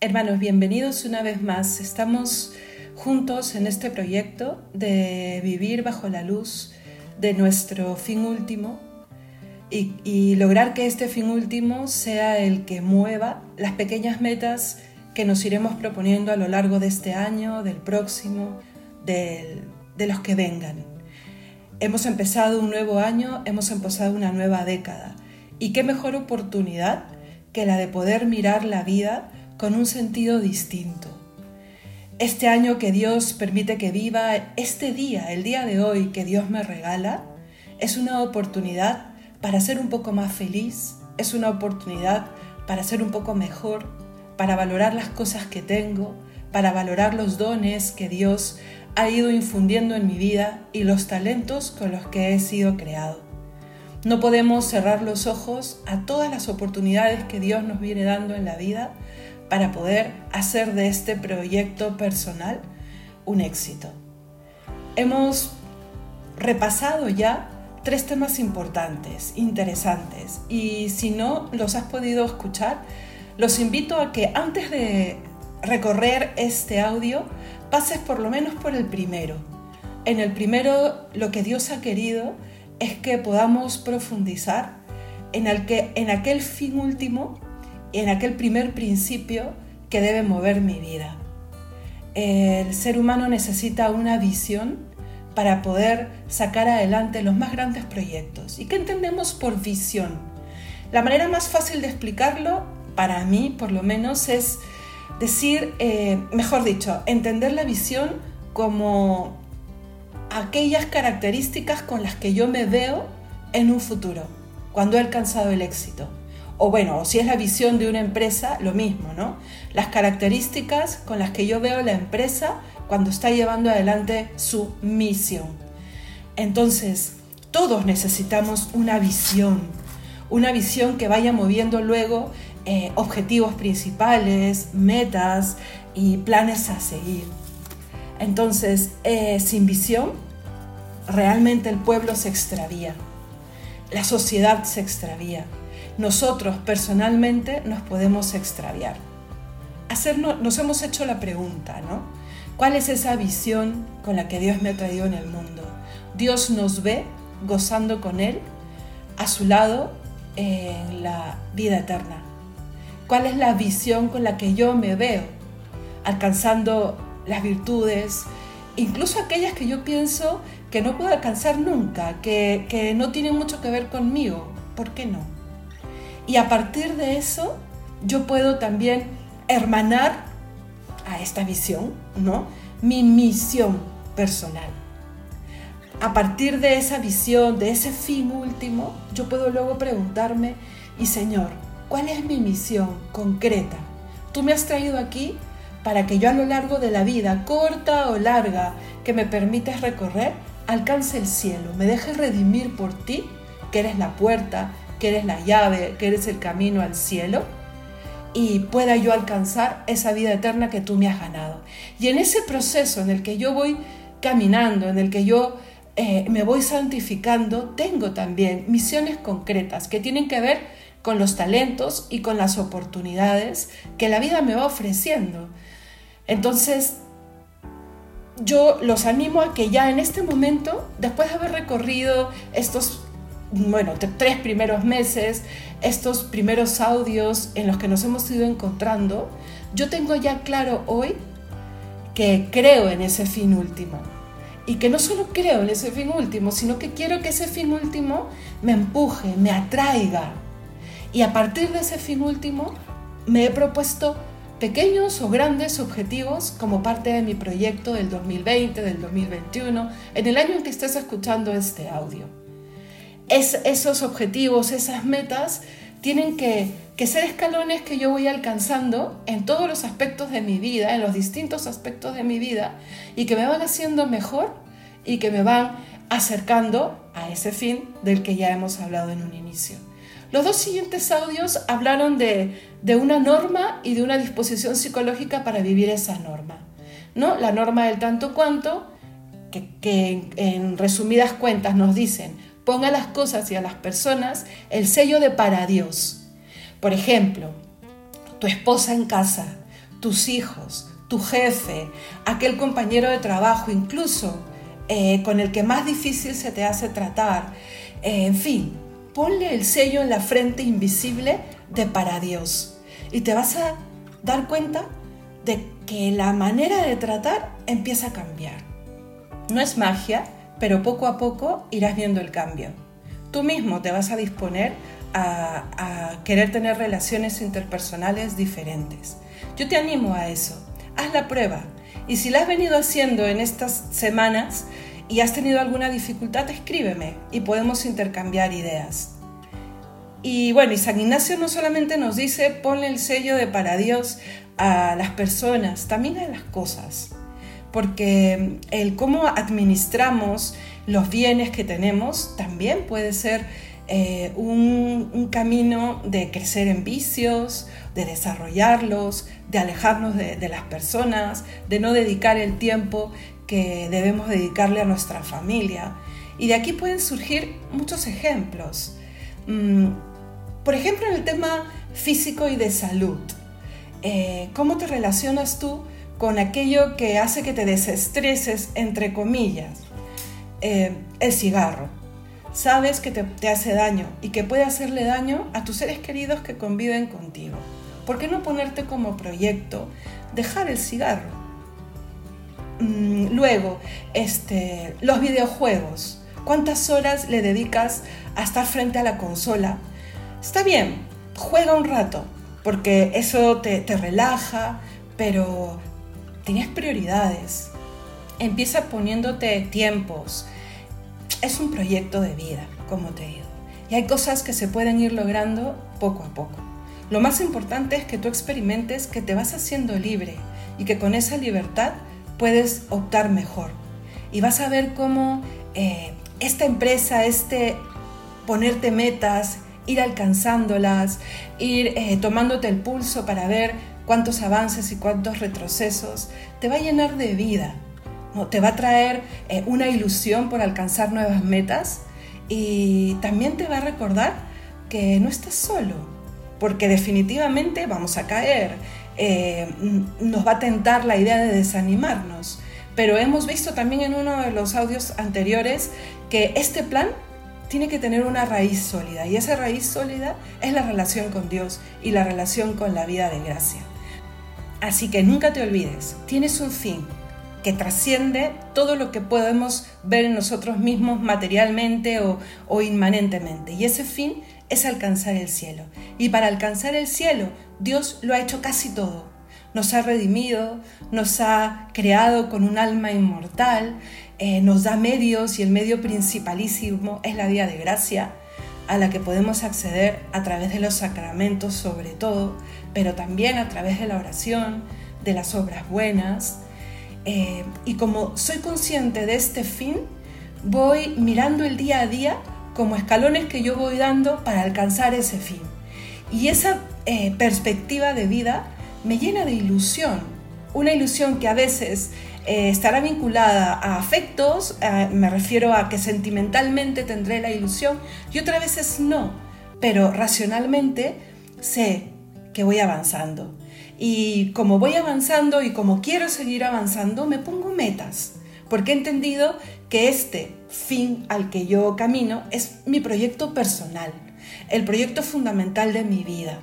Hermanos, bienvenidos una vez más. Estamos juntos en este proyecto de vivir bajo la luz de nuestro fin último y, lograr que este fin último sea el que mueva las pequeñas metas que nos iremos proponiendo a lo largo de este año, del próximo, de los que vengan. Hemos empezado un nuevo año, hemos empezado una nueva década. ¿Y qué mejor oportunidad que la de poder mirar la vida con un sentido distinto. Este año que Dios permite que viva, este día, el día de hoy que Dios me regala, es una oportunidad para ser un poco más feliz, es una oportunidad para ser un poco mejor, para valorar las cosas que tengo, para valorar los dones que Dios ha ido infundiendo en mi vida y los talentos con los que he sido creado. No podemos cerrar los ojos a todas las oportunidades que Dios nos viene dando en la vida para poder hacer de este proyecto personal un éxito. Hemos repasado ya tres temas importantes, interesantes, y si no los has podido escuchar, los invito a que antes de recorrer este audio pases por lo menos por el primero. En el primero lo que Dios ha querido es que podamos profundizar en, el que, en aquel fin último en aquel primer principio que debe mover mi vida. El ser humano necesita una visión para poder sacar adelante los más grandes proyectos. ¿Y qué entendemos por visión? La manera más fácil de explicarlo, para mí por lo menos, es decir, eh, mejor dicho, entender la visión como aquellas características con las que yo me veo en un futuro, cuando he alcanzado el éxito o bueno, si es la visión de una empresa, lo mismo, ¿no? Las características con las que yo veo la empresa cuando está llevando adelante su misión. Entonces, todos necesitamos una visión, una visión que vaya moviendo luego eh, objetivos principales, metas y planes a seguir. Entonces, eh, sin visión, realmente el pueblo se extravía, la sociedad se extravía nosotros personalmente nos podemos extraviar. Hacernos, nos hemos hecho la pregunta, ¿no? ¿Cuál es esa visión con la que Dios me ha traído en el mundo? Dios nos ve gozando con Él a su lado en la vida eterna. ¿Cuál es la visión con la que yo me veo alcanzando las virtudes, incluso aquellas que yo pienso que no puedo alcanzar nunca, que, que no tienen mucho que ver conmigo? ¿Por qué no? Y a partir de eso, yo puedo también hermanar a esta visión, ¿no? Mi misión personal. A partir de esa visión, de ese fin último, yo puedo luego preguntarme, y Señor, ¿cuál es mi misión concreta? Tú me has traído aquí para que yo a lo largo de la vida, corta o larga, que me permites recorrer, alcance el cielo, me deje redimir por ti, que eres la puerta, que eres la llave, que eres el camino al cielo y pueda yo alcanzar esa vida eterna que tú me has ganado. Y en ese proceso en el que yo voy caminando, en el que yo eh, me voy santificando, tengo también misiones concretas que tienen que ver con los talentos y con las oportunidades que la vida me va ofreciendo. Entonces, yo los animo a que ya en este momento, después de haber recorrido estos bueno, tres primeros meses, estos primeros audios en los que nos hemos ido encontrando, yo tengo ya claro hoy que creo en ese fin último. Y que no solo creo en ese fin último, sino que quiero que ese fin último me empuje, me atraiga. Y a partir de ese fin último me he propuesto pequeños o grandes objetivos como parte de mi proyecto del 2020, del 2021, en el año en que estés escuchando este audio esos objetivos, esas metas, tienen que, ser escalones que yo voy alcanzando en todos los aspectos de mi vida, en los distintos aspectos de mi vida, y que me van haciendo mejor y que me van acercando a ese fin del que ya hemos hablado en un inicio. Los dos siguientes audios hablaron de, una norma y de una disposición psicológica para vivir esa norma. ¿no? La norma del tanto cuanto, que en resumidas cuentas nos dicen, ponga a las cosas y a las personas el sello de para Dios. Por ejemplo, tu esposa en casa, tus hijos, tu jefe, aquel compañero de trabajo, incluso eh, con el que más difícil se te hace tratar. Eh, en fin, ponle el sello en la frente invisible de para Dios y te vas a dar cuenta de que la manera de tratar empieza a cambiar. No es magia, pero poco a poco irás viendo el cambio. Tú mismo te vas a disponer a, a querer tener relaciones interpersonales diferentes. Yo te animo a eso. Haz la prueba. Y si la has venido haciendo en estas semanas y has tenido alguna dificultad, escríbeme y podemos intercambiar ideas. Y bueno, y San Ignacio no solamente nos dice ponle el sello de para Dios a las personas, también a las cosas, porque el cómo administramos los bienes que tenemos también puede ser eh, un, camino de crecer en vicios, de desarrollarlos, de alejarnos de, las personas, de no dedicar el tiempo que debemos dedicarle a nuestra familia. Y de aquí pueden surgir muchos ejemplos. Mm, por ejemplo, en el tema físico y de salud, eh, ¿cómo te relacionas tú con aquello que hace que te desestreses, entre comillas? Eh, el cigarro. Sabes que te, te hace daño y que puede hacerle daño a tus seres queridos que conviven contigo. ¿Por qué no ponerte como proyecto dejar el cigarro? Mm, luego, este, los videojuegos. ¿Cuántas horas le dedicas a estar frente a la consola Está bien, juega un rato, porque eso te, relaja, pero tienes prioridades. Empieza poniéndote tiempos. Es un proyecto de vida, como te digo. Y hay cosas que se pueden ir logrando poco a poco. Lo más importante es que tú experimentes que te vas haciendo libre y que con esa libertad puedes optar mejor. Y vas a ver cómo eh, esta empresa, este ponerte metas, ir alcanzándolas, ir eh, tomándote el pulso para ver cuántos avances y cuántos retrocesos, te va a llenar de vida, ¿no? te va a traer eh, una ilusión por alcanzar nuevas metas y también te va a recordar que no estás solo, porque definitivamente vamos a caer, eh, nos va a tentar la idea de desanimarnos, pero hemos visto también en uno de los audios anteriores que este plan tiene que tener una raíz sólida y esa raíz sólida es la relación con Dios y la relación con la vida de gracia. Así que nunca te olvides, tienes un fin que trasciende todo lo que podemos ver en nosotros mismos materialmente o, inmanentemente y ese fin es alcanzar el cielo. Y para alcanzar el cielo, Dios lo ha hecho casi todo nos ha redimido, nos ha creado con un alma inmortal, eh, nos da medios y el medio principalísimo es la vía de gracia a la que podemos acceder a través de los sacramentos sobre todo, pero también a través de la oración, de las obras buenas. Eh, y como soy consciente de este fin, voy mirando el día a día como escalones que yo voy dando para alcanzar ese fin. Y esa eh, perspectiva de vida me llena de ilusión, una ilusión que a veces eh, estará vinculada a afectos, me refiero a que sentimentalmente tendré la ilusión, y otras veces no, pero racionalmente sé que voy avanzando. Y como voy avanzando y como quiero seguir avanzando, me pongo metas, porque he entendido que este fin al que yo camino es mi proyecto personal, el proyecto fundamental de mi vida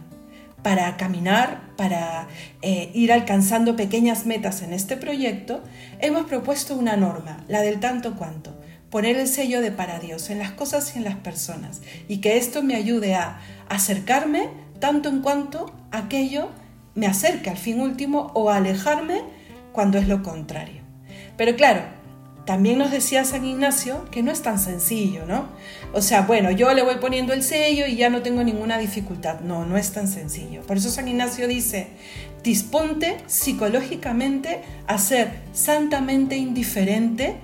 para caminar, para eh, ir alcanzando pequeñas metas en este proyecto, hemos propuesto una norma, la del tanto cuanto, poner el sello de para Dios en las cosas y en las personas, y que esto me ayude a acercarme tanto en cuanto aquello me acerque al fin último o alejarme cuando es lo contrario. Pero claro, también nos decía San Ignacio que no es tan sencillo, ¿no? O sea, bueno, yo le voy poniendo el sello y ya no tengo ninguna dificultad. No, no es tan sencillo. Por eso San Ignacio dice, disponte psicológicamente a ser santamente indiferente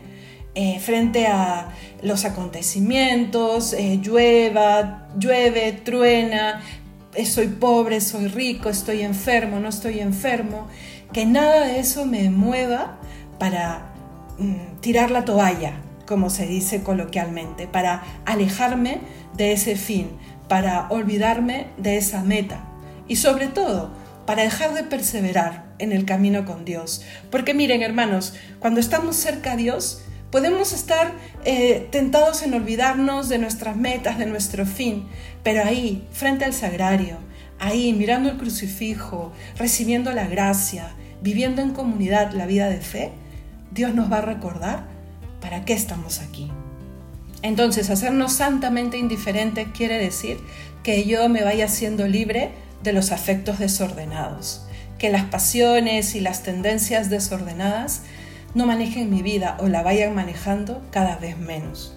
eh, frente a los acontecimientos, eh, llueva, llueve, truena, soy pobre, soy rico, estoy enfermo, no estoy enfermo, que nada de eso me mueva para Mm, tirar la toalla, como se dice coloquialmente, para alejarme de ese fin, para olvidarme de esa meta y sobre todo para dejar de perseverar en el camino con Dios. Porque miren hermanos, cuando estamos cerca a Dios, podemos estar eh, tentados en olvidarnos de nuestras metas, de nuestro fin, pero ahí, frente al sagrario, ahí mirando el crucifijo, recibiendo la gracia, viviendo en comunidad la vida de fe, Dios nos va a recordar para qué estamos aquí. Entonces, hacernos santamente indiferentes quiere decir que yo me vaya siendo libre de los afectos desordenados, que las pasiones y las tendencias desordenadas no manejen mi vida o la vayan manejando cada vez menos.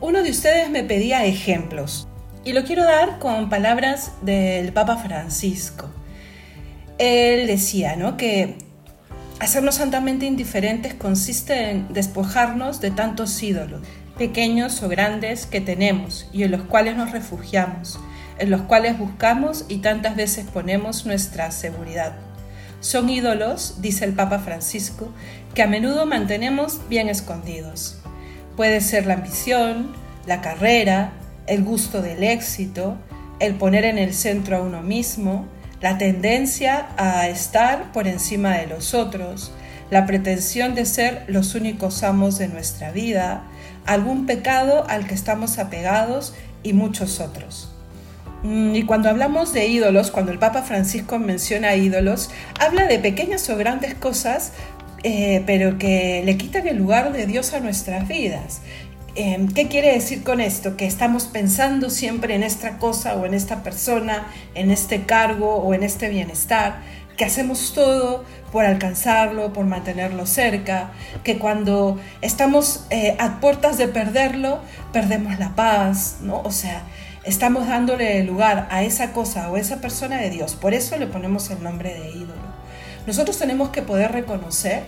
Uno de ustedes me pedía ejemplos y lo quiero dar con palabras del Papa Francisco. Él decía ¿no? que hacernos santamente indiferentes consiste en despojarnos de tantos ídolos, pequeños o grandes, que tenemos y en los cuales nos refugiamos, en los cuales buscamos y tantas veces ponemos nuestra seguridad. Son ídolos, dice el Papa Francisco, que a menudo mantenemos bien escondidos. Puede ser la ambición, la carrera, el gusto del éxito, el poner en el centro a uno mismo, la tendencia a estar por encima de los otros, la pretensión de ser los únicos amos de nuestra vida, algún pecado al que estamos apegados y muchos otros. Mm, y cuando hablamos de ídolos, cuando el Papa Francisco menciona ídolos, habla de pequeñas o grandes cosas, eh, pero que le quitan el lugar de Dios a nuestras vidas. Em, ¿Qué quiere decir con esto? Que estamos pensando siempre en esta cosa o en esta persona, en este cargo o en este bienestar, que hacemos todo por alcanzarlo, por mantenerlo cerca, que cuando estamos eh, a puertas de perderlo, perdemos la paz, ¿no? O sea, estamos dándole lugar a esa cosa o esa persona de Dios. Por eso le ponemos el nombre de ídolo. Nosotros tenemos que poder reconocer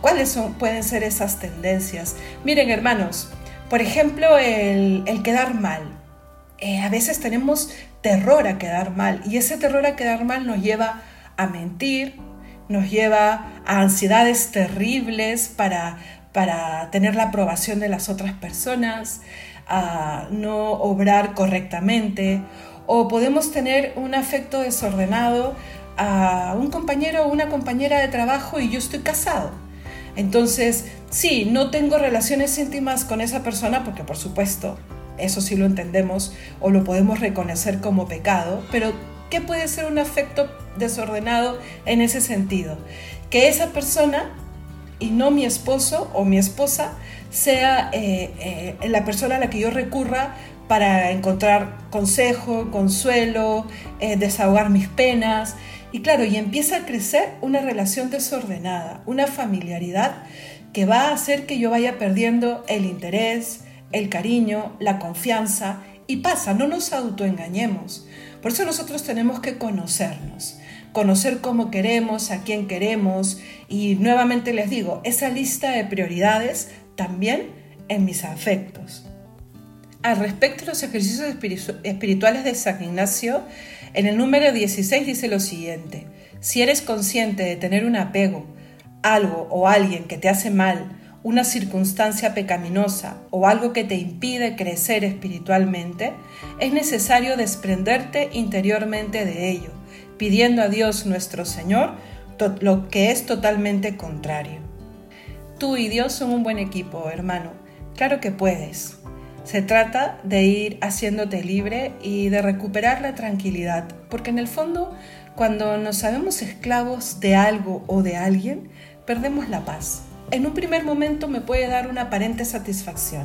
cuáles son, pueden ser esas tendencias. Miren, hermanos, por ejemplo, el, quedar mal. Eh, a veces tenemos terror a quedar mal y ese terror a quedar mal nos lleva a mentir, nos lleva a ansiedades terribles para, para tener la aprobación de las otras personas, a no obrar correctamente o podemos tener un afecto desordenado a un compañero o una compañera de trabajo y yo estoy casado. Entonces, sí, no tengo relaciones íntimas con esa persona porque por supuesto, eso sí lo entendemos o lo podemos reconocer como pecado, pero ¿qué puede ser un afecto desordenado en ese sentido? Que esa persona y no mi esposo o mi esposa sea eh, eh, la persona a la que yo recurra para encontrar consejo, consuelo, eh, desahogar mis penas. Y claro, y empieza a crecer una relación desordenada, una familiaridad que va a hacer que yo vaya perdiendo el interés, el cariño, la confianza. Y pasa, no nos autoengañemos. Por eso nosotros tenemos que conocernos conocer cómo queremos, a quién queremos. Y nuevamente les digo, esa lista de prioridades también en mis afectos. Al respecto de los ejercicios espirituales de San Ignacio, en el número 16 dice lo siguiente, si eres consciente de tener un apego, algo o alguien que te hace mal, una circunstancia pecaminosa o algo que te impide crecer espiritualmente, es necesario desprenderte interiormente de ello pidiendo a Dios nuestro Señor lo que es totalmente contrario. Tú y Dios son un buen equipo, hermano. Claro que puedes. Se trata de ir haciéndote libre y de recuperar la tranquilidad, porque en el fondo, cuando nos sabemos esclavos de algo o de alguien, perdemos la paz. En un primer momento me puede dar una aparente satisfacción,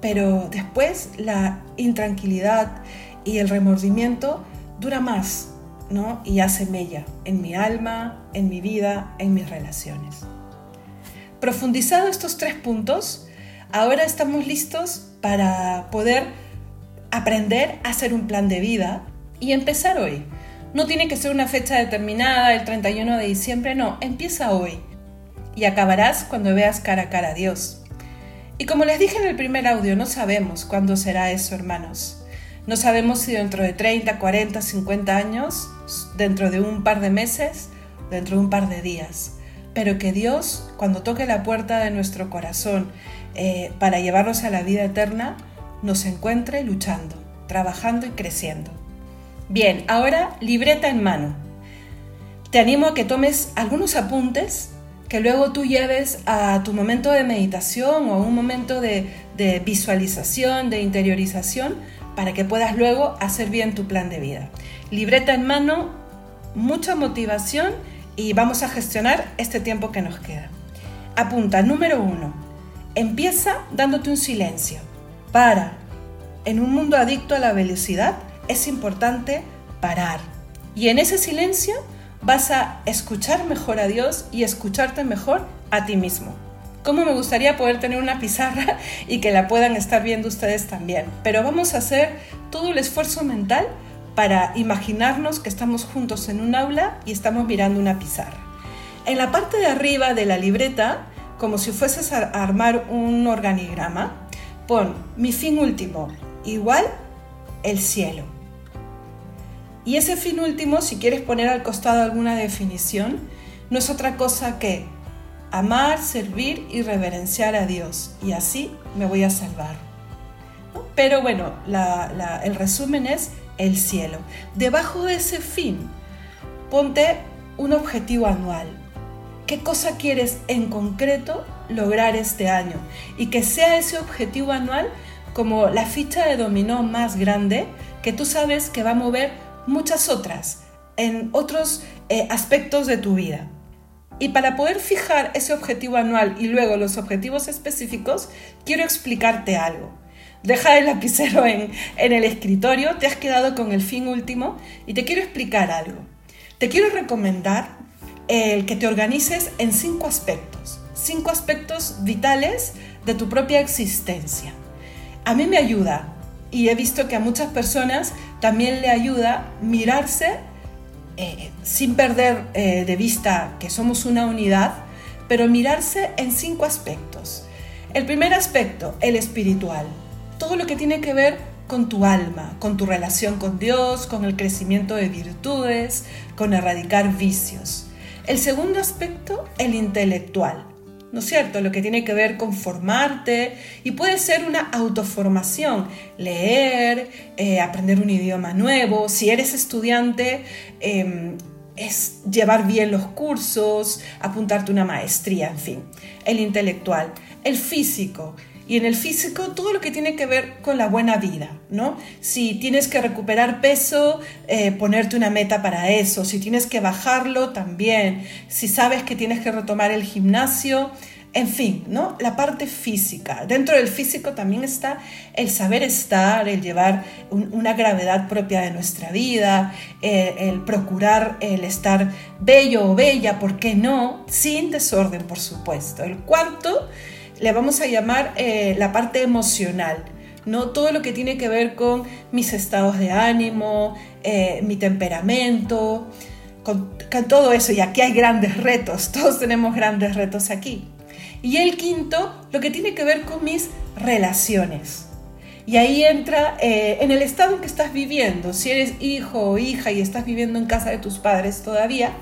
pero después la intranquilidad y el remordimiento dura más y hace mella en mi alma, en mi vida, en mis relaciones. Profundizado estos tres puntos, ahora estamos listos para poder aprender a hacer un plan de vida y empezar hoy. No tiene que ser una fecha determinada, el 31 de diciembre, no, empieza hoy y acabarás cuando veas cara a cara a Dios. Y como les dije en el primer audio, no sabemos cuándo será eso, hermanos. No sabemos si dentro de 30, 40, 50 años, dentro de un par de meses, dentro de un par de días. Pero que Dios, cuando toque la puerta de nuestro corazón eh, para llevarnos a la vida eterna, nos encuentre luchando, trabajando y creciendo. Bien, ahora libreta en mano. te animo a que tomes algunos apuntes que luego tú lleves a tu momento de meditación o a un momento de, visualización, de interiorización, para que puedas luego hacer bien tu plan de vida. Libreta en mano, mucha motivación y vamos a gestionar este tiempo que nos queda. Apunta, número uno, empieza dándote un silencio. Para. En un mundo adicto a la velocidad es importante parar. Y en ese silencio vas a escuchar mejor a Dios y escucharte mejor a ti mismo. Cómo me gustaría poder tener una pizarra y que la puedan estar viendo ustedes también. Pero vamos a hacer todo el esfuerzo mental para imaginarnos que estamos juntos en un aula y estamos mirando una pizarra. En la parte de arriba de la libreta, como si fueses a armar un organigrama, pon mi fin último igual el cielo. Y ese fin último, si quieres poner al costado alguna definición, no es otra cosa que amar, servir y reverenciar a Dios. Y así me voy a salvar. Pero bueno, el resumen es el cielo. Debajo de ese fin, ponte un objetivo anual. ¿Qué cosa quieres en concreto lograr este año? Y que sea ese objetivo anual como la ficha de dominó más grande que tú sabes que va a mover muchas otras en otros eh, aspectos de tu vida. Y para poder fijar ese objetivo anual y luego los objetivos específicos, quiero explicarte algo. Deja el lapicero en, en el escritorio, te has quedado con el fin último y te quiero explicar algo. Te quiero recomendar el que te organices en cinco aspectos, cinco aspectos vitales de tu propia existencia. A mí me ayuda y he visto que a muchas personas también le ayuda mirarse eh, sin perder eh, de vista que somos una unidad, pero mirarse en cinco aspectos. El primer aspecto, el espiritual, todo lo que tiene que ver con tu alma, con tu relación con Dios, con el crecimiento de virtudes, con erradicar vicios. El segundo aspecto, el intelectual, ¿no es cierto? Lo que tiene que ver con formarte y puede ser una autoformación, leer, eh, aprender un idioma nuevo, si eres estudiante, em, es llevar bien los cursos, apuntarte una maestría, en fin, el intelectual, el físico. Y en el físico todo lo que tiene que ver con la buena vida, ¿no? Si tienes que recuperar peso, eh, ponerte una meta para eso. Si tienes que bajarlo, también. Si sabes que tienes que retomar el gimnasio, en fin, ¿no? La parte física. Dentro del físico también está el saber estar, el llevar una gravedad propia de nuestra vida, eh, el procurar el estar bello o bella, ¿por qué no? Sin desorden, por supuesto. El cuarto le vamos a llamar eh, la parte emocional. ¿no? Todo lo que tiene que ver con mis estados de ánimo, eh, mi temperamento, con, todo eso. Y aquí hay grandes retos, todos tenemos grandes retos aquí. Y el quinto, lo que tiene que ver con mis relaciones. Y ahí entra eh, en el estado en que estás viviendo. Si eres hijo o hija y estás viviendo en casa de tus padres todavía,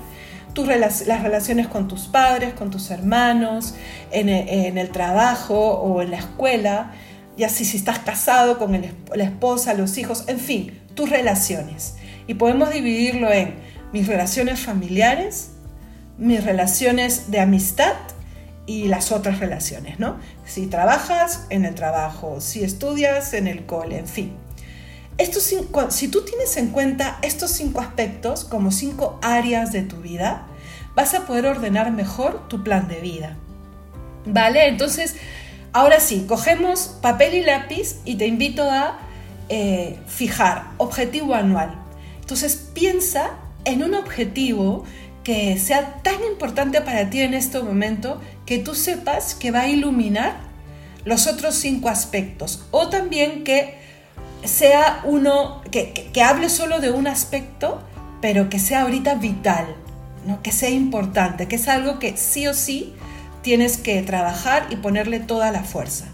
las relaciones con tus padres, con tus hermanos, en el, trabajo o en la escuela, y así si estás casado con la esposa, los hijos, en fin, tus relaciones. Y podemos dividirlo en mis relaciones familiares, mis relaciones de amistad y las otras relaciones, ¿no? Si trabajas, en el trabajo, si estudias, en el cole, en fin. Estos si tú tienes en cuenta estos cinco aspectos como cinco áreas de tu vida, vas a poder ordenar mejor tu plan de vida. ¿Vale? Entonces, ahora sí, cogemos papel y lápiz y te invito a eh, fijar objetivo anual. Entonces, piensa en un objetivo que sea tan importante para ti en este momento que tú sepas que va a iluminar los otros cinco aspectos o también que sea uno, que, hable solo de un aspecto, pero que sea ahorita vital, ¿no? que sea importante, que es algo que sí o sí tienes que trabajar y ponerle toda la fuerza.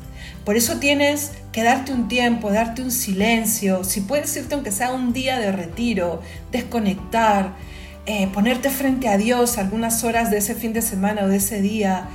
Por eso tienes que darte un tiempo, darte un silencio, si puedes irte aunque sea un día de retiro, desconectar, eh, ponerte frente a Dios algunas horas de ese fin de semana o de ese día,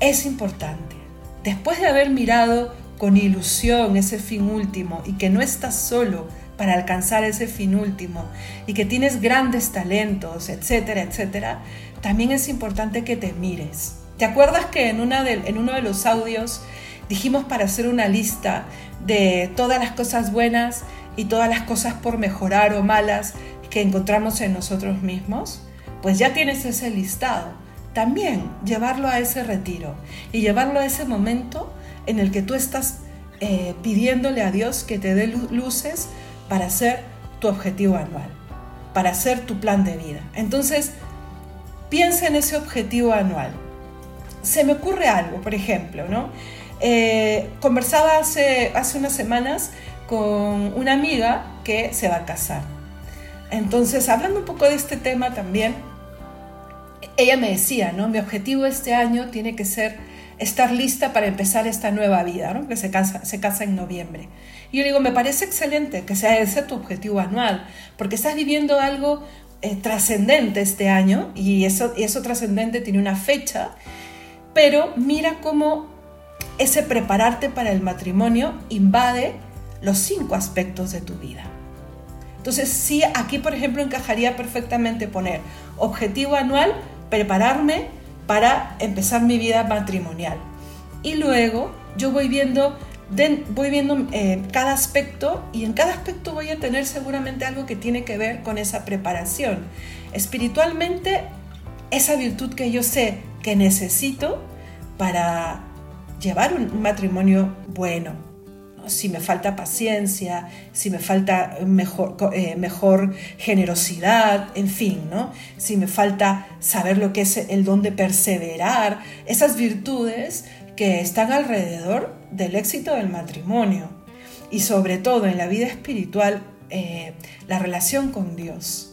es importante. Después de haber mirado con ilusión ese fin último y que no estás solo para alcanzar ese fin último y que tienes grandes talentos, etcétera, etcétera, también es importante que te mires. ¿Te acuerdas que en, una en uno de los audios dijimos para hacer una lista de todas las cosas buenas y todas las cosas por mejorar o malas que encontramos en nosotros mismos? Pues ya tienes ese listado. También llevarlo a ese retiro y llevarlo a ese momento en el que tú estás eh, pidiéndole a Dios que te dé luces para hacer tu objetivo anual, para hacer tu plan de vida. Entonces, piensa en ese objetivo anual. Se me ocurre algo, por ejemplo, ¿no? Eh, conversaba hace, hace unas semanas con una amiga que se va a casar. Entonces, hablando un poco de este tema también, ella me decía, ¿no? Mi objetivo este año tiene que ser estar lista para empezar esta nueva vida, ¿no? Que se casa, se casa en noviembre. Y yo digo, me parece excelente que sea ese tu objetivo anual, porque estás viviendo algo eh, trascendente este año y eso, y eso trascendente tiene una fecha, pero mira cómo ese prepararte para el matrimonio invade los cinco aspectos de tu vida. Entonces, sí, aquí, por ejemplo, encajaría perfectamente poner objetivo anual, prepararme para empezar mi vida matrimonial. Y luego yo voy viendo, voy viendo eh, cada aspecto y en cada aspecto voy a tener seguramente algo que tiene que ver con esa preparación. Espiritualmente, esa virtud que yo sé que necesito para llevar un matrimonio bueno, si me falta paciencia, si me falta mejor, eh, mejor generosidad, en fin, ¿no? si me falta saber lo que es el don de perseverar, esas virtudes que están alrededor del éxito del matrimonio y sobre todo en la vida espiritual, eh, la relación con Dios.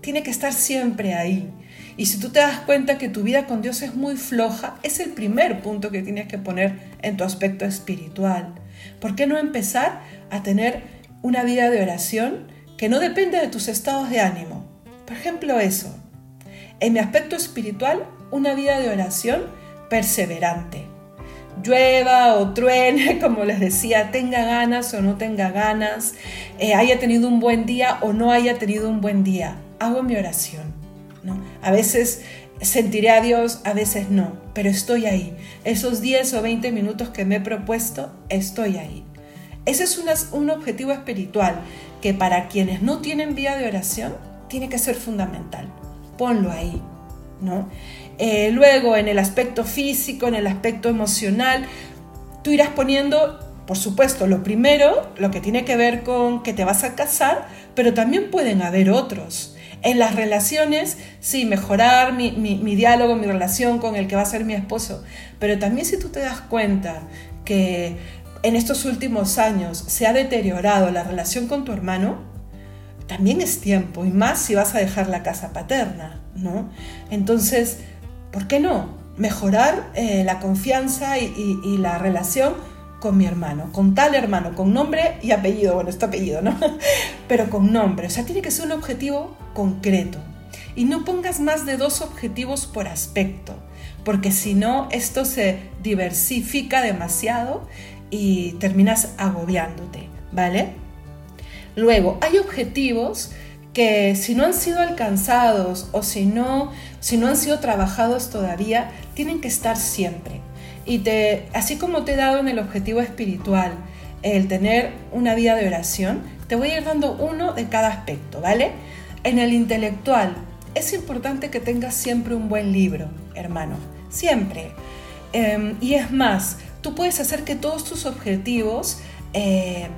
Tiene que estar siempre ahí. Y si tú te das cuenta que tu vida con Dios es muy floja, es el primer punto que tienes que poner en tu aspecto espiritual. ¿Por qué no empezar a tener una vida de oración que no depende de tus estados de ánimo? Por ejemplo, eso. En mi aspecto espiritual, una vida de oración perseverante. Llueva o truene, como les decía, tenga ganas o no tenga ganas, eh, haya tenido un buen día o no haya tenido un buen día, hago mi oración. ¿no? A veces sentiré a Dios, a veces no, pero estoy ahí. Esos 10 o 20 minutos que me he propuesto, estoy ahí. Ese es un objetivo espiritual que para quienes no tienen vía de oración tiene que ser fundamental. Ponlo ahí, ¿no? Eh, luego, en el aspecto físico, en el aspecto emocional, tú irás poniendo, por supuesto, lo primero, lo que tiene que ver con que te vas a casar, pero también pueden haber otros en las relaciones, sí, mejorar mi, diálogo, mi relación con el que va a ser mi esposo. Pero también si tú te das cuenta que en estos últimos años se ha deteriorado la relación con tu hermano, también es tiempo, y más si vas a dejar la casa paterna, ¿no? Entonces, ¿por qué no? Mejorar eh, la confianza y la relación con mi hermano, con tal hermano, con nombre y apellido, bueno, este apellido, ¿no? Pero con nombre, o sea, tiene que ser un objetivo concreto. Y no pongas más de dos objetivos por aspecto, porque si no, esto se diversifica demasiado y terminas agobiándote, ¿vale? Luego, hay objetivos que si no han sido alcanzados o si no, si no han sido trabajados todavía, tienen que estar siempre. Y te, así como te he dado en el objetivo espiritual el tener una vida de oración, te voy a ir dando uno de cada aspecto, ¿vale? En el intelectual, es importante que tengas siempre un buen libro, hermano, siempre. Em, y es más, tú puedes hacer que todos tus objetivos eh,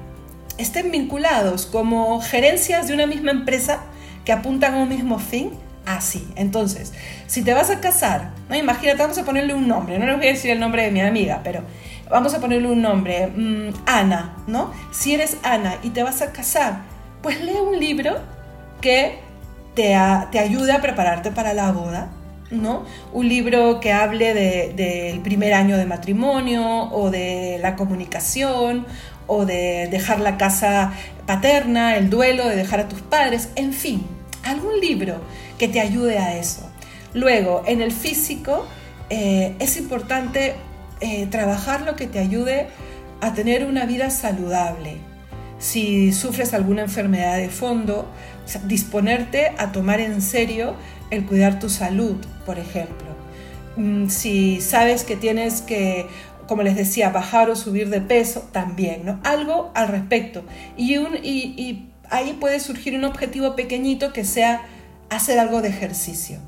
estén vinculados como gerencias de una misma empresa que apuntan a un mismo fin así. Entonces, si te vas a casar, ¿no? imagínate, vamos a ponerle un nombre, no les voy a decir el nombre de mi amiga, pero vamos a ponerle un nombre, mm, Ana, ¿no? Si eres Ana y te vas a casar, pues lee un libro que te, te ayude a prepararte para la boda, ¿no? Un libro que hable del primer año de matrimonio o de la comunicación o de dejar la casa paterna, el duelo de dejar a tus padres, en fin, algún libro que te ayude a eso. Luego, en el físico, eh, es importante eh, trabajar lo que te ayude a tener una vida saludable. si sufres alguna enfermedad de fondo, disponerte a tomar en serio el cuidar tu salud, por ejemplo. Mm, si sabes que tienes que, como les decía, bajar o subir de peso, también, ¿no? Algo al respecto. Y, un, y ahí puede surgir un objetivo pequeñito que sea hacer algo de ejercicio.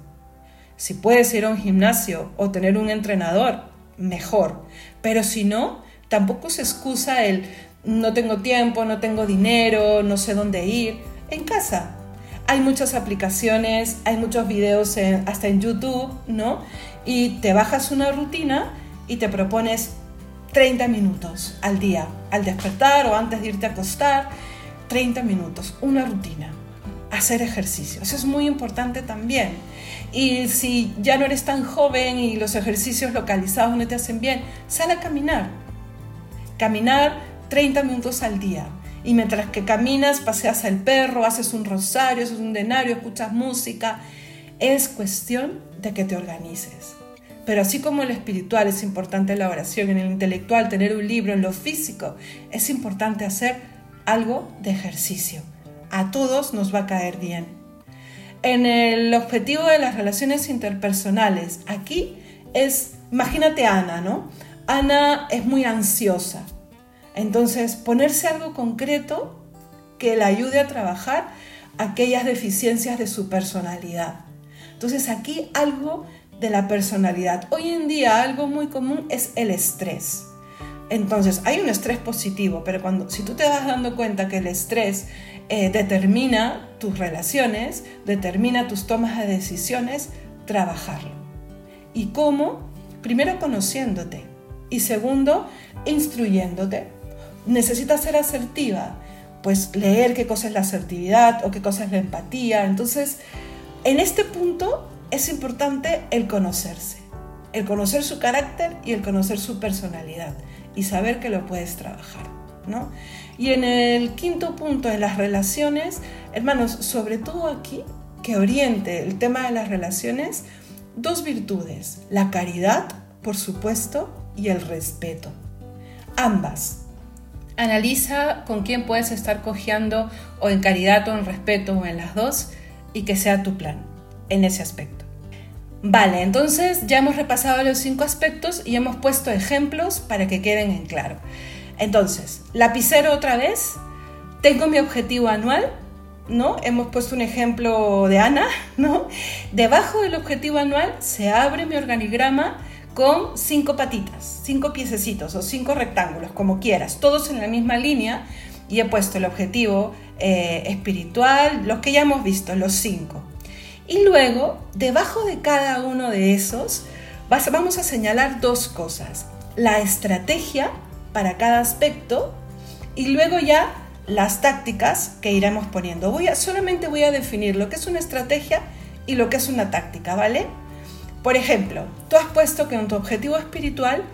Si puedes ir a un gimnasio o tener un entrenador, mejor. Pero si no, tampoco se excusa el no tengo tiempo, no tengo dinero, no sé dónde ir. En casa. Hay muchas aplicaciones, hay muchos videos hasta en YouTube, ¿no? Y te bajas una rutina y te propones 30 minutos al día, al despertar o antes de irte a acostar, 30 minutos, una rutina, hacer ejercicio. Eso es muy importante también. Y si ya no eres tan joven y los ejercicios localizados no te hacen bien, sal a caminar. Caminar 30 minutos al día. Y mientras que caminas, paseas al perro, haces un rosario, haces un denario, escuchas música. Es cuestión de que te organices. Pero así como en lo espiritual es importante la oración, en el intelectual tener un libro, en lo físico es importante hacer algo de ejercicio. A todos nos va a caer bien. En el objetivo de las relaciones interpersonales, aquí es, imagínate a Ana, ¿no? Ana es muy ansiosa, entonces, ponerse algo concreto que le ayude a trabajar aquellas deficiencias de su personalidad. Entonces, aquí algo de la personalidad. Hoy en día algo muy común es el estrés. Entonces, hay un estrés positivo, pero cuando, si tú te vas dando cuenta que el estrés eh, determina tus relaciones, determina tus tomas de decisiones, trabajarlo. ¿Y cómo? Primero conociéndote y segundo, instruyéndote necesita ser asertiva, pues leer qué cosa es la asertividad o qué cosa es la empatía. Entonces, en este punto es importante el conocerse, el conocer su carácter y el conocer su personalidad y saber que lo puedes trabajar, ¿no? Y en el quinto punto, en las relaciones, hermanos, sobre todo aquí, que oriente el tema de las relaciones, dos virtudes, la caridad, por supuesto, y el respeto. Ambas, Analiza con quién puedes estar cojeando o en caridad o en respeto o en las dos y que sea tu plan en ese aspecto. Vale, entonces ya hemos repasado los cinco aspectos y hemos puesto ejemplos para que queden en claro. Entonces, lapicero otra vez, tengo mi objetivo anual, ¿no? Hemos puesto un ejemplo de Ana, ¿no? Debajo del objetivo anual se abre mi organigrama con cinco patitas, cinco piececitos o cinco rectángulos, como quieras, todos en la misma línea y he puesto el objetivo eh, espiritual, los que ya hemos visto, los cinco. Y luego, debajo de cada uno de esos, vamos a señalar dos cosas. La estrategia para cada aspecto y luego ya las tácticas que iremos poniendo. Voy solamente voy a definir lo que es una estrategia y lo que es una táctica, ¿vale? Por ejemplo, tú has puesto que en tu objetivo espiritual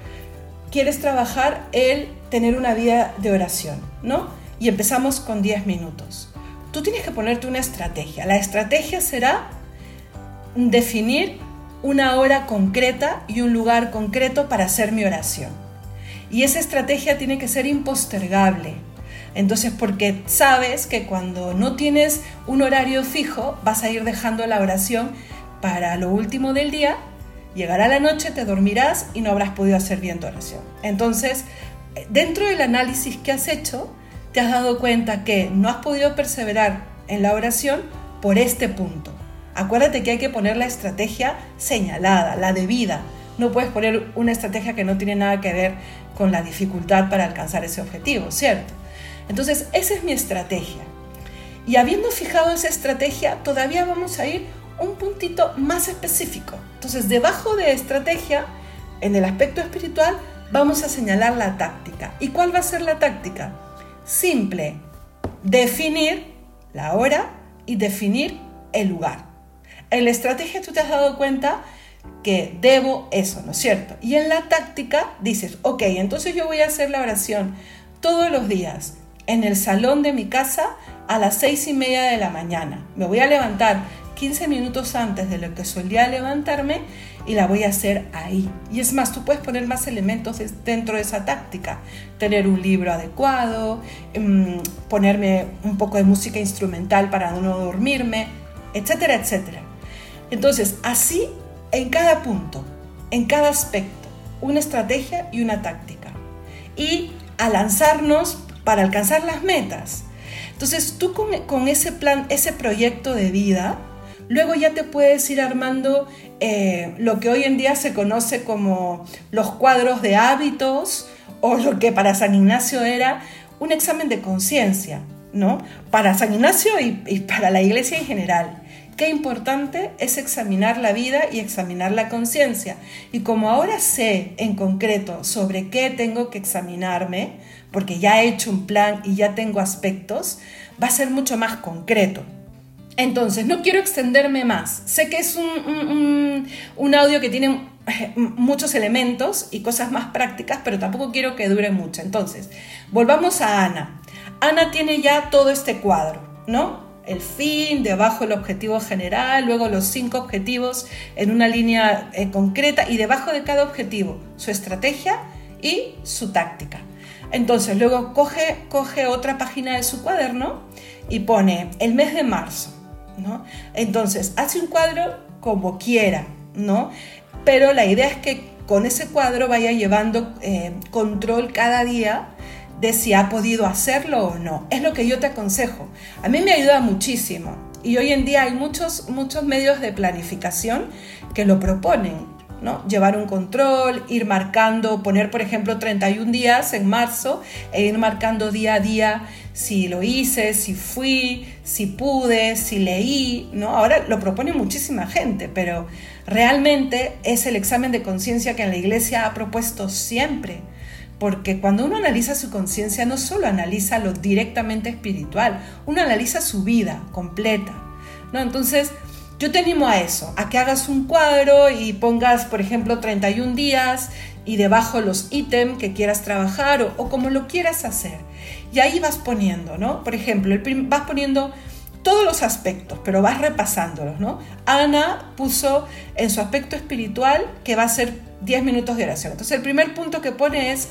quieres trabajar el tener una vida de oración, ¿no? Y empezamos con 10 minutos. Tú tienes que ponerte una estrategia. La estrategia será definir una hora concreta y un lugar concreto para hacer mi oración. Y esa estrategia tiene que ser impostergable. Entonces, porque sabes que cuando no tienes un horario fijo, vas a ir dejando la oración para lo último del día, llegará la noche, te dormirás y no habrás podido hacer bien tu oración. Entonces, dentro del análisis que has hecho, te has dado cuenta que no has podido perseverar en la oración por este punto. Acuérdate que hay que poner la estrategia señalada, la debida. No puedes poner una estrategia que no tiene nada que ver con la dificultad para alcanzar ese objetivo, ¿cierto? Entonces, esa es mi estrategia. Y habiendo fijado esa estrategia, todavía vamos a ir un puntito más específico. Entonces, debajo de estrategia, en el aspecto espiritual, vamos a señalar la táctica. ¿Y cuál va a ser la táctica? Simple, definir la hora y definir el lugar. En la estrategia tú te has dado cuenta que debo eso, ¿no es cierto? Y en la táctica dices, ok, entonces yo voy a hacer la oración todos los días en el salón de mi casa a las seis y media de la mañana. Me voy a levantar 15 minutos antes de lo que solía levantarme y la voy a hacer ahí. Y es más, tú puedes poner más elementos dentro de esa táctica. Tener un libro adecuado, em, ponerme un poco de música instrumental para no dormirme, etcétera, etcétera. Entonces, así en cada punto, en cada aspecto, una estrategia y una táctica. Y a lanzarnos para alcanzar las metas. Entonces, tú con, con ese plan, ese proyecto de vida, Luego ya te puedes ir armando eh, lo que hoy en día se conoce como los cuadros de hábitos o lo que para San Ignacio era un examen de conciencia, ¿no? Para San Ignacio y, para la iglesia en general. Qué importante es examinar la vida y examinar la conciencia. Y como ahora sé en concreto sobre qué tengo que examinarme, porque ya he hecho un plan y ya tengo aspectos, va a ser mucho más concreto. Entonces, no quiero extenderme más. Sé que es un, audio que tiene muchos elementos y cosas más prácticas, pero tampoco quiero que dure mucho. Entonces, volvamos a Ana. Ana tiene ya todo este cuadro, ¿no? El fin, debajo el objetivo general, luego los cinco objetivos en una línea eh, concreta y debajo de cada objetivo su estrategia y su táctica. Entonces, luego coge, coge otra página de su cuaderno y pone el mes de marzo entonces, hace un cuadro como quiera, ¿no? Pero la idea es que con ese cuadro vaya llevando eh, control cada día de si ha podido hacerlo o no. Es lo que yo te aconsejo. A mí me ayuda muchísimo. Y hoy en día hay muchos, muchos medios de planificación que lo proponen. Llevar un control, ir marcando, poner por ejemplo 31 días en marzo e ir marcando día a día si lo hice, si fui, si pude, si leí, ¿no? Ahora lo propone muchísima gente, pero realmente es el examen de conciencia que la iglesia ha propuesto siempre. Porque cuando uno analiza su conciencia, no solo analiza lo directamente espiritual, uno analiza su vida completa. ¿no? Entonces, yo te animo a eso, a que hagas un cuadro y pongas, por ejemplo, 31 días y debajo los ítems que quieras trabajar o, como lo quieras hacer. Y ahí vas poniendo, ¿no? Por ejemplo, vas poniendo todos los aspectos, pero vas repasándolos, ¿no? Ana puso en su aspecto espiritual que va a ser 10 minutos de oración. Entonces, el primer punto que pone es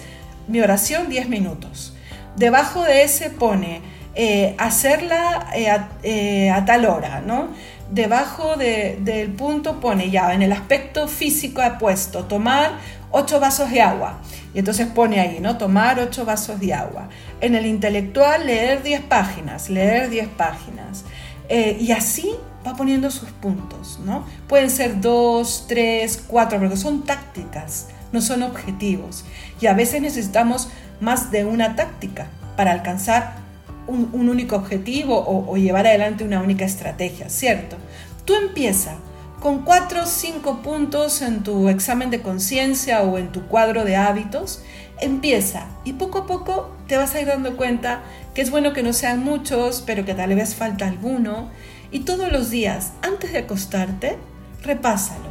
mi oración 10 minutos. Debajo de ese pone eh, hacerla eh, eh, a, tal hora, ¿no? Debajo del punto pone ya, en el aspecto físico ha puesto tomar 8 vasos de agua. Y entonces pone ahí, ¿no? Tomar 8 vasos de agua. En el intelectual, leer 10 páginas, leer 10 páginas. Eh, y así va poniendo sus puntos, ¿no? Pueden ser 2, 3, 4, porque son tácticas, no son objetivos. Y a veces necesitamos más de una táctica para alcanzar un, único objetivo o, llevar adelante una única estrategia, ¿cierto? Tú empieza con cuatro o cinco puntos en tu examen de conciencia o en tu cuadro de hábitos, empieza y poco a poco te vas a ir dando cuenta que es bueno que no sean muchos, pero que tal vez falta alguno. Y todos los días, antes de acostarte, repásalo,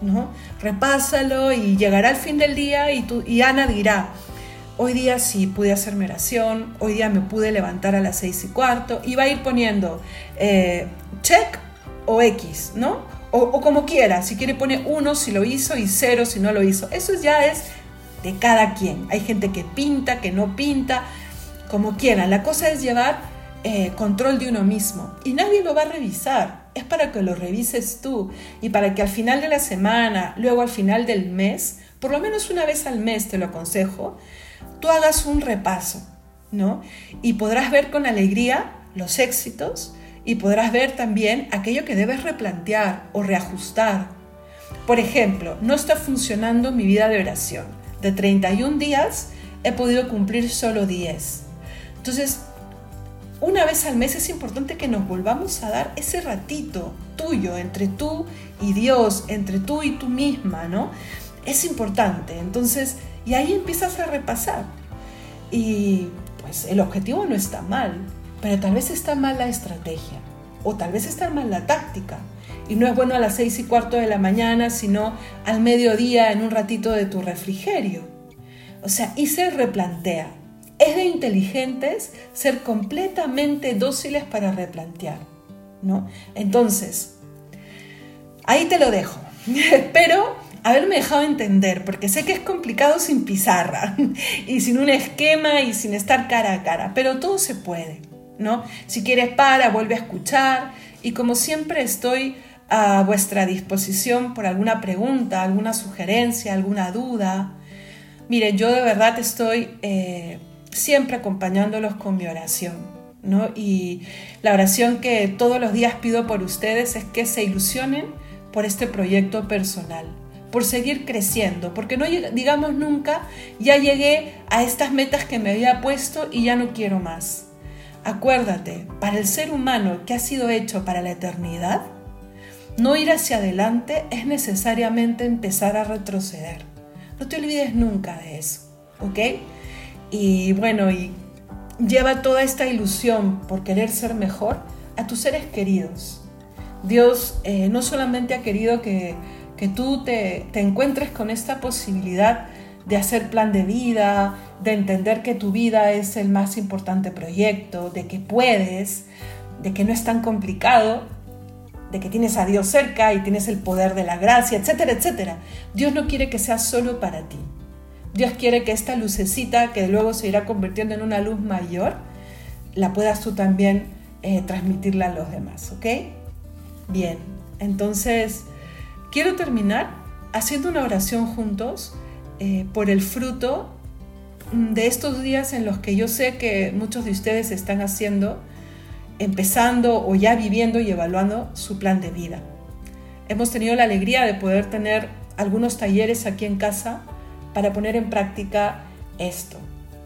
¿no? Repásalo y llegará el fin del día y, tú, y Ana dirá, hoy día sí pude hacerme oración, hoy día me pude levantar a las seis y cuarto, y va a ir poniendo eh, check o X, ¿no? O, como quiera, si quiere pone uno si lo hizo y cero si no lo hizo. Eso ya es de cada quien. Hay gente que pinta, que no pinta, como quiera. La cosa es llevar eh, control de uno mismo y nadie lo va a revisar. Es para que lo revises tú y para que al final de la semana, luego al final del mes, por lo menos una vez al mes te lo aconsejo, tú hagas un repaso, ¿no? Y podrás ver con alegría los éxitos y podrás ver también aquello que debes replantear o reajustar. Por ejemplo, no está funcionando mi vida de oración. De 31 días he podido cumplir solo 10. Entonces, una vez al mes es importante que nos volvamos a dar ese ratito tuyo entre tú y Dios, entre tú y tú misma, ¿no? Es importante. Entonces, y ahí empiezas a repasar. Y pues el objetivo no está mal, pero tal vez está mal la estrategia o tal vez está mal la táctica. Y no es bueno a las seis y cuarto de la mañana, sino al mediodía en un ratito de tu refrigerio. O sea, y se replantea. Es de inteligentes ser completamente dóciles para replantear, ¿no? Entonces, ahí te lo dejo. Espero haberme dejado entender, porque sé que es complicado sin pizarra y sin un esquema y sin estar cara a cara, pero todo se puede, ¿no? Si quieres para, vuelve a escuchar y como siempre estoy a vuestra disposición por alguna pregunta, alguna sugerencia, alguna duda. Mire, yo de verdad estoy eh, siempre acompañándolos con mi oración, ¿no? Y la oración que todos los días pido por ustedes es que se ilusionen por este proyecto personal, por seguir creciendo, porque no digamos nunca, ya llegué a estas metas que me había puesto y ya no quiero más. Acuérdate, para el ser humano que ha sido hecho para la eternidad, no ir hacia adelante es necesariamente empezar a retroceder. No te olvides nunca de eso, ¿ok? Y bueno, y lleva toda esta ilusión por querer ser mejor a tus seres queridos. Dios eh, no solamente ha querido que, tú te, te encuentres con esta posibilidad de hacer plan de vida, de entender que tu vida es el más importante proyecto, de que puedes, de que no es tan complicado, de que tienes a Dios cerca y tienes el poder de la gracia, etcétera, etcétera. Dios no quiere que sea solo para ti. Dios quiere que esta lucecita, que luego se irá convirtiendo en una luz mayor, la puedas tú también eh, transmitirla a los demás, ¿ok? Bien, entonces quiero terminar haciendo una oración juntos eh, por el fruto de estos días en los que yo sé que muchos de ustedes están haciendo, empezando o ya viviendo y evaluando su plan de vida. Hemos tenido la alegría de poder tener algunos talleres aquí en casa para poner en práctica esto.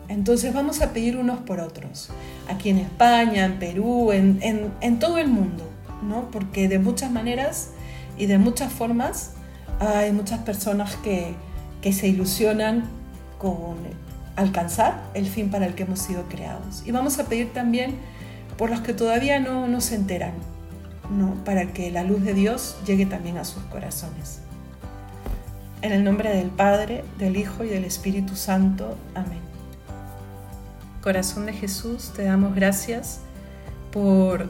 Entonces vamos a pedir unos por otros, aquí en España, en Perú, en, en todo el mundo. ¿no? Porque de muchas maneras y de muchas formas hay muchas personas que, que se ilusionan con alcanzar el fin para el que hemos sido creados. Y vamos a pedir también por los que todavía no, no se enteran, ¿no? para que la luz de Dios llegue también a sus corazones. En el nombre del Padre, del Hijo y del Espíritu Santo. Amén. Corazón de Jesús, te damos gracias por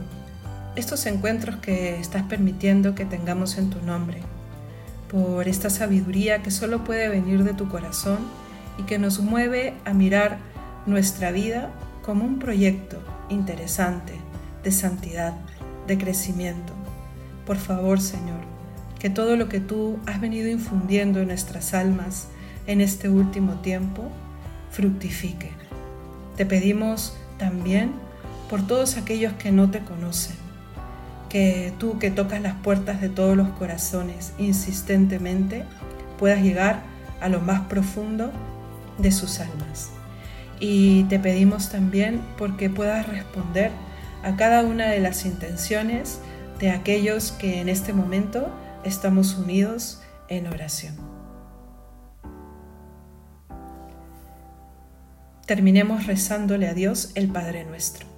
estos encuentros que estás permitiendo que tengamos en tu nombre, por esta sabiduría que solo puede venir de tu corazón y que nos mueve a mirar nuestra vida como un proyecto interesante de santidad, de crecimiento. Por favor, Señor, que todo lo que tú has venido infundiendo en nuestras almas en este último tiempo fructifique. Te pedimos también por todos aquellos que no te conocen, que tú que tocas las puertas de todos los corazones insistentemente puedas llegar a lo más profundo de sus almas. Y te pedimos también porque puedas responder a cada una de las intenciones de aquellos que en este momento estamos unidos en oración. Terminemos rezándole a Dios el Padre nuestro.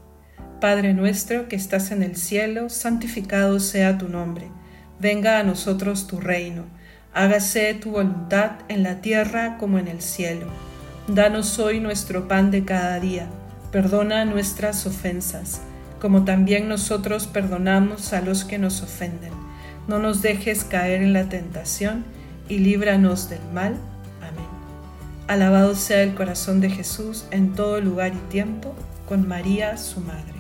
Padre nuestro que estás en el cielo, santificado sea tu nombre. Venga a nosotros tu reino. Hágase tu voluntad en la tierra como en el cielo. Danos hoy nuestro pan de cada día. Perdona nuestras ofensas, como también nosotros perdonamos a los que nos ofenden. No nos dejes caer en la tentación y líbranos del mal. Amén. Alabado sea el corazón de Jesús en todo lugar y tiempo, con María su Madre.